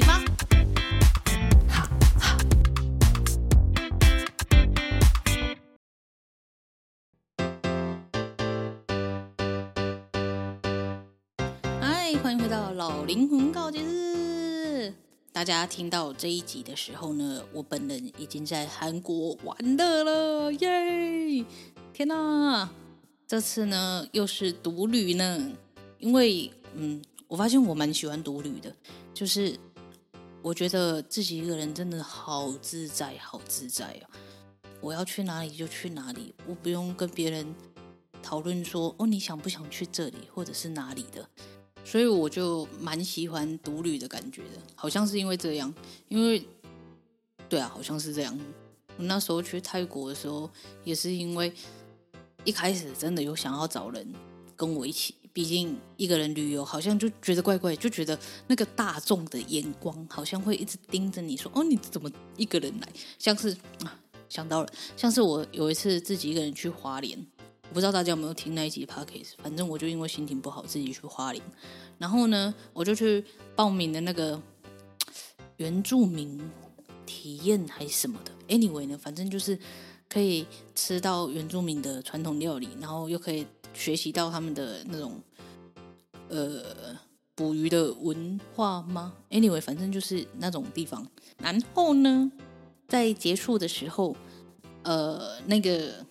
题吧。好，好。嗨，欢迎回到老灵魂告解日。大家听到这一集的时候呢，我本人已经在韩国玩乐了，耶！天哪，这次呢又是独旅呢，因为嗯。我发现我蛮喜欢独旅的，就是我觉得自己一个人真的好自在，好自在哦。我要去哪里就去哪里，我不用跟别人讨论说哦，你想不想去这里或者是哪里的，所以我就蛮喜欢独旅的感觉的。好像是因为这样，因为对啊，好像是这样。我那时候去泰国的时候，也是因为一开始真的有想要找人跟我一起。毕竟一个人旅游，好像就觉得怪怪，就觉得那个大众的眼光好像会一直盯着你说：“哦，你怎么一个人来？”像是啊，想到了，像是我有一次自己一个人去花莲，我不知道大家有没有听那一集 Podcast，反正我就因为心情不好自己去花莲，然后呢，我就去报名的那个原住民体验还是什么的，anyway 呢，反正就是可以吃到原住民的传统料理，然后又可以。学习到他们的那种呃捕鱼的文化吗？Anyway，反正就是那种地方。然后呢，在结束的时候，呃，那个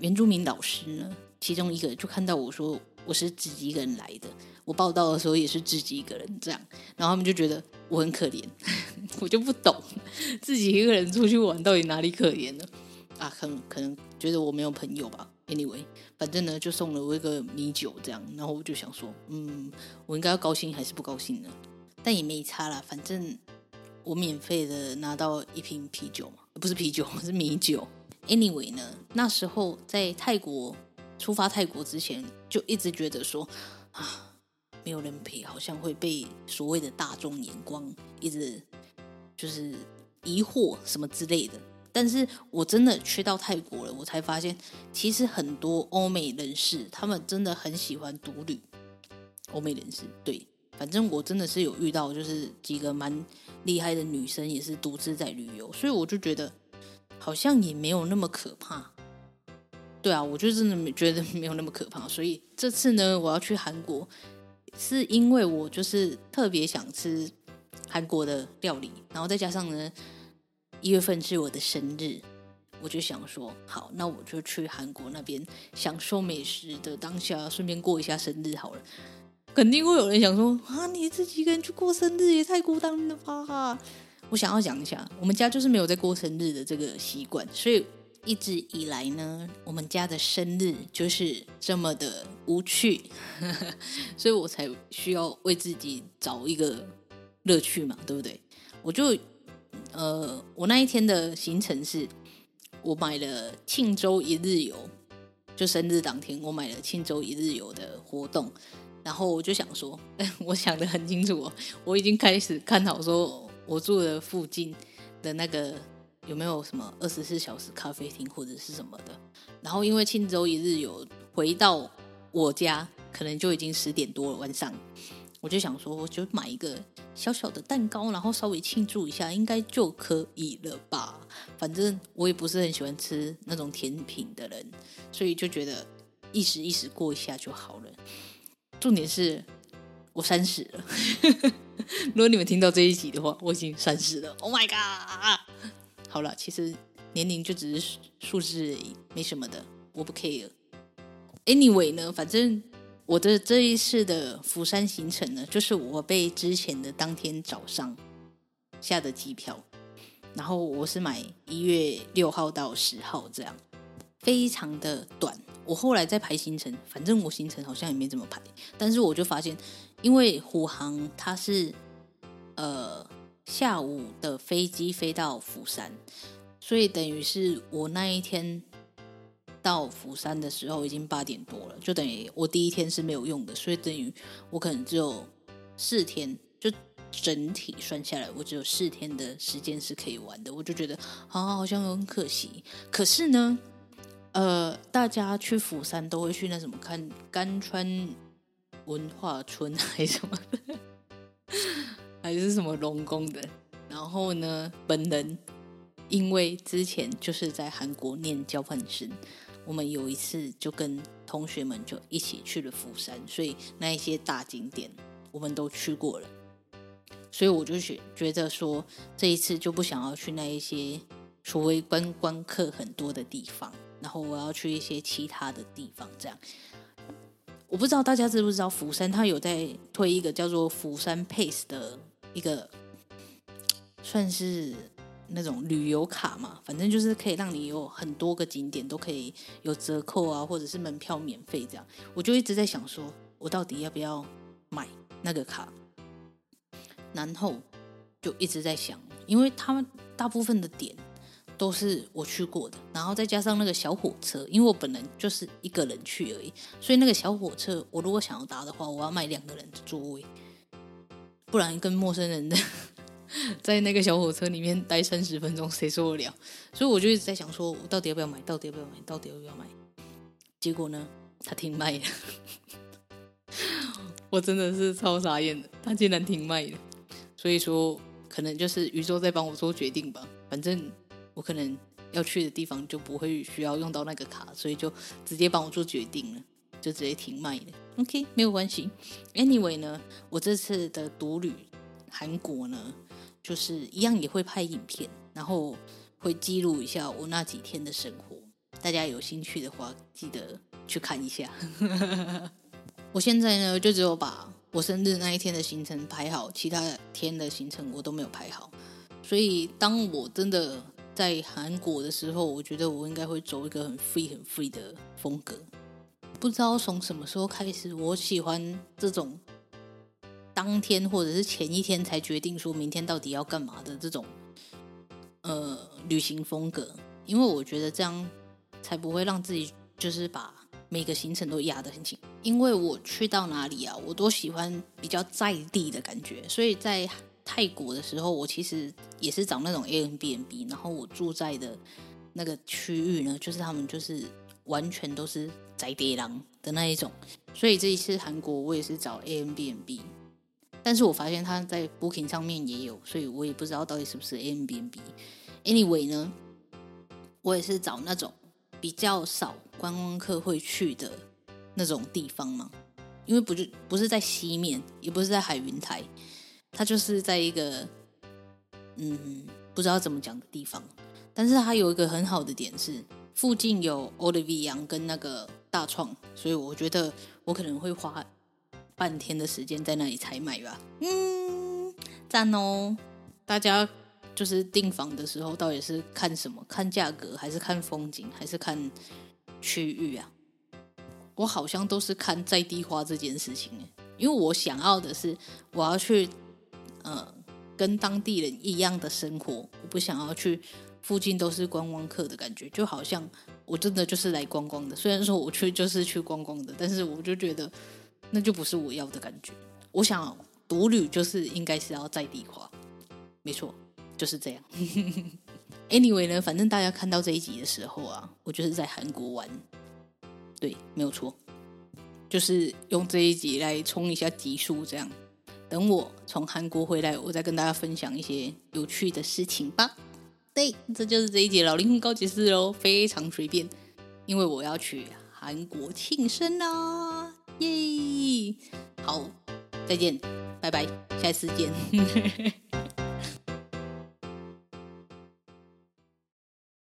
原住民老师呢，其中一个就看到我说我是自己一个人来的，我报到的时候也是自己一个人这样，然后他们就觉得我很可怜，我就不懂 自己一个人出去玩到底哪里可怜呢？啊，可能可能觉得我没有朋友吧。Anyway，反正呢就送了我一个米酒，这样，然后我就想说，嗯，我应该要高兴还是不高兴呢？但也没差啦，反正我免费的拿到一瓶啤酒嘛，不是啤酒，是米酒。Anyway 呢，那时候在泰国出发泰国之前，就一直觉得说啊，没有人陪，好像会被所谓的大众眼光一直就是疑惑什么之类的。但是我真的去到泰国了，我才发现，其实很多欧美人士他们真的很喜欢独旅。欧美人士，对，反正我真的是有遇到，就是几个蛮厉害的女生也是独自在旅游，所以我就觉得好像也没有那么可怕。对啊，我就真的没觉得没有那么可怕。所以这次呢，我要去韩国，是因为我就是特别想吃韩国的料理，然后再加上呢。一月份是我的生日，我就想说，好，那我就去韩国那边享受美食的当下，顺便过一下生日好了。肯定会有人想说，啊，你自己一个人去过生日也太孤单了吧？我想要讲一下，我们家就是没有在过生日的这个习惯，所以一直以来呢，我们家的生日就是这么的无趣，所以我才需要为自己找一个乐趣嘛，对不对？我就。呃，我那一天的行程是，我买了庆州一日游，就生日当天，我买了庆州一日游的活动，然后我就想说，我想得很清楚哦，我已经开始看好说，我住的附近的那个有没有什么二十四小时咖啡厅或者是什么的，然后因为庆州一日游回到我家，可能就已经十点多了晚上。我就想说，我就买一个小小的蛋糕，然后稍微庆祝一下，应该就可以了吧？反正我也不是很喜欢吃那种甜品的人，所以就觉得一时一时过一下就好了。重点是我三十了，如果你们听到这一集的话，我已经三十了。Oh my god！好了，其实年龄就只是数字而已，没什么的，我不 care。Anyway 呢，反正。我的这一次的釜山行程呢，就是我被之前的当天早上下的机票，然后我是买一月六号到十号这样，非常的短。我后来在排行程，反正我行程好像也没怎么排，但是我就发现因为虎航它是呃下午的飞机飞到釜山，所以等于是我那一天到釜山的时候已经八点多了，就等于我第一天是没有用的，所以等于我可能只有四天，就整体算下来，我只有四天的时间是可以玩的，我就觉得啊，好像很可惜。可是呢。呃，大家去釜山都会去那什么看甘川文化村还是什么的，还是什么龙宫的。然后呢，本人因为之前就是在韩国念交换生，我们有一次就跟同学们就一起去了釜山，所以那一些大景点我们都去过了。所以我就觉觉得说，这一次就不想要去那一些所谓观光客很多的地方。然后我要去一些其他的地方，这样。我不知道大家知不知道，釜山它有在推一个叫做釜山 Pace 的一个，算是那种旅游卡嘛，反正就是可以让你有很多个景点都可以有折扣啊，或者是门票免费这样。我就一直在想说，我到底要不要买那个卡？然后就一直在想，因为他们大部分的点。都是我去过的，然后再加上那个小火车，因为我本人就是一个人去而已，所以那个小火车，我如果想要搭的话，我要买两个人的座位，不然跟陌生人的 在那个小火车里面待三十分钟，谁受得了？所以我就一直在想，说我到底要不要买？到底要不要买？到底要不要买？结果呢，他停卖了，我真的是超傻眼的，他竟然停卖了。所以说，可能就是宇宙在帮我做决定吧，反正。我可能要去的地方就不会需要用到那个卡，所以就直接帮我做决定了，就直接停卖了。OK，没有关系。Anyway 呢，我这次的独旅韩国呢，就是一样也会拍影片，然后会记录一下我那几天的生活。大家有兴趣的话，记得去看一下。我现在呢，就只有把我生日那一天的行程排好，其他天的行程我都没有排好。所以当我真的在韩国的时候，我觉得我应该会走一个很 free、很 free 的风格。不知道从什么时候开始，我喜欢这种当天或者是前一天才决定说明天到底要干嘛的这种呃旅行风格，因为我觉得这样才不会让自己就是把每个行程都压得很紧。因为我去到哪里啊，我都喜欢比较在地的感觉，所以在。泰国的时候，我其实也是找那种 A N B N B，然后我住在的那个区域呢，就是他们就是完全都是宅爹郎的那一种，所以这一次韩国我也是找 A N B N B 但是我发现他在 Booking 上面也有，所以我也不知道到底是不是 Airbnb。Anyway 呢，我也是找那种比较少观光客会去的那种地方嘛，因为不就不是在西面，也不是在海云台。它就是在一个，嗯，不知道怎么讲的地方，但是它有一个很好的点是，附近有 Olive 跟那个大创，所以我觉得我可能会花半天的时间在那里采买吧。嗯，赞哦！大家就是订房的时候，到底是看什么？看价格，还是看风景，还是看区域啊？我好像都是看在地化这件事情，因为我想要的是我要去。呃，跟当地人一样的生活，我不想要去附近都是观光客的感觉，就好像我真的就是来观光的。虽然说我去就是去观光的，但是我就觉得那就不是我要的感觉。我想独旅就是应该是要在地化，没错，就是这样。Anyway 呢，反正大家看到这一集的时候啊，我就是在韩国玩，对，没有错，就是用这一集来冲一下集数，这样。等我从韩国回来，我再跟大家分享一些有趣的事情吧。对，这就是这一集老灵魂告解室喽，非常随便，因为我要去韩国庆生啦，耶！好，再见，拜拜，下次见。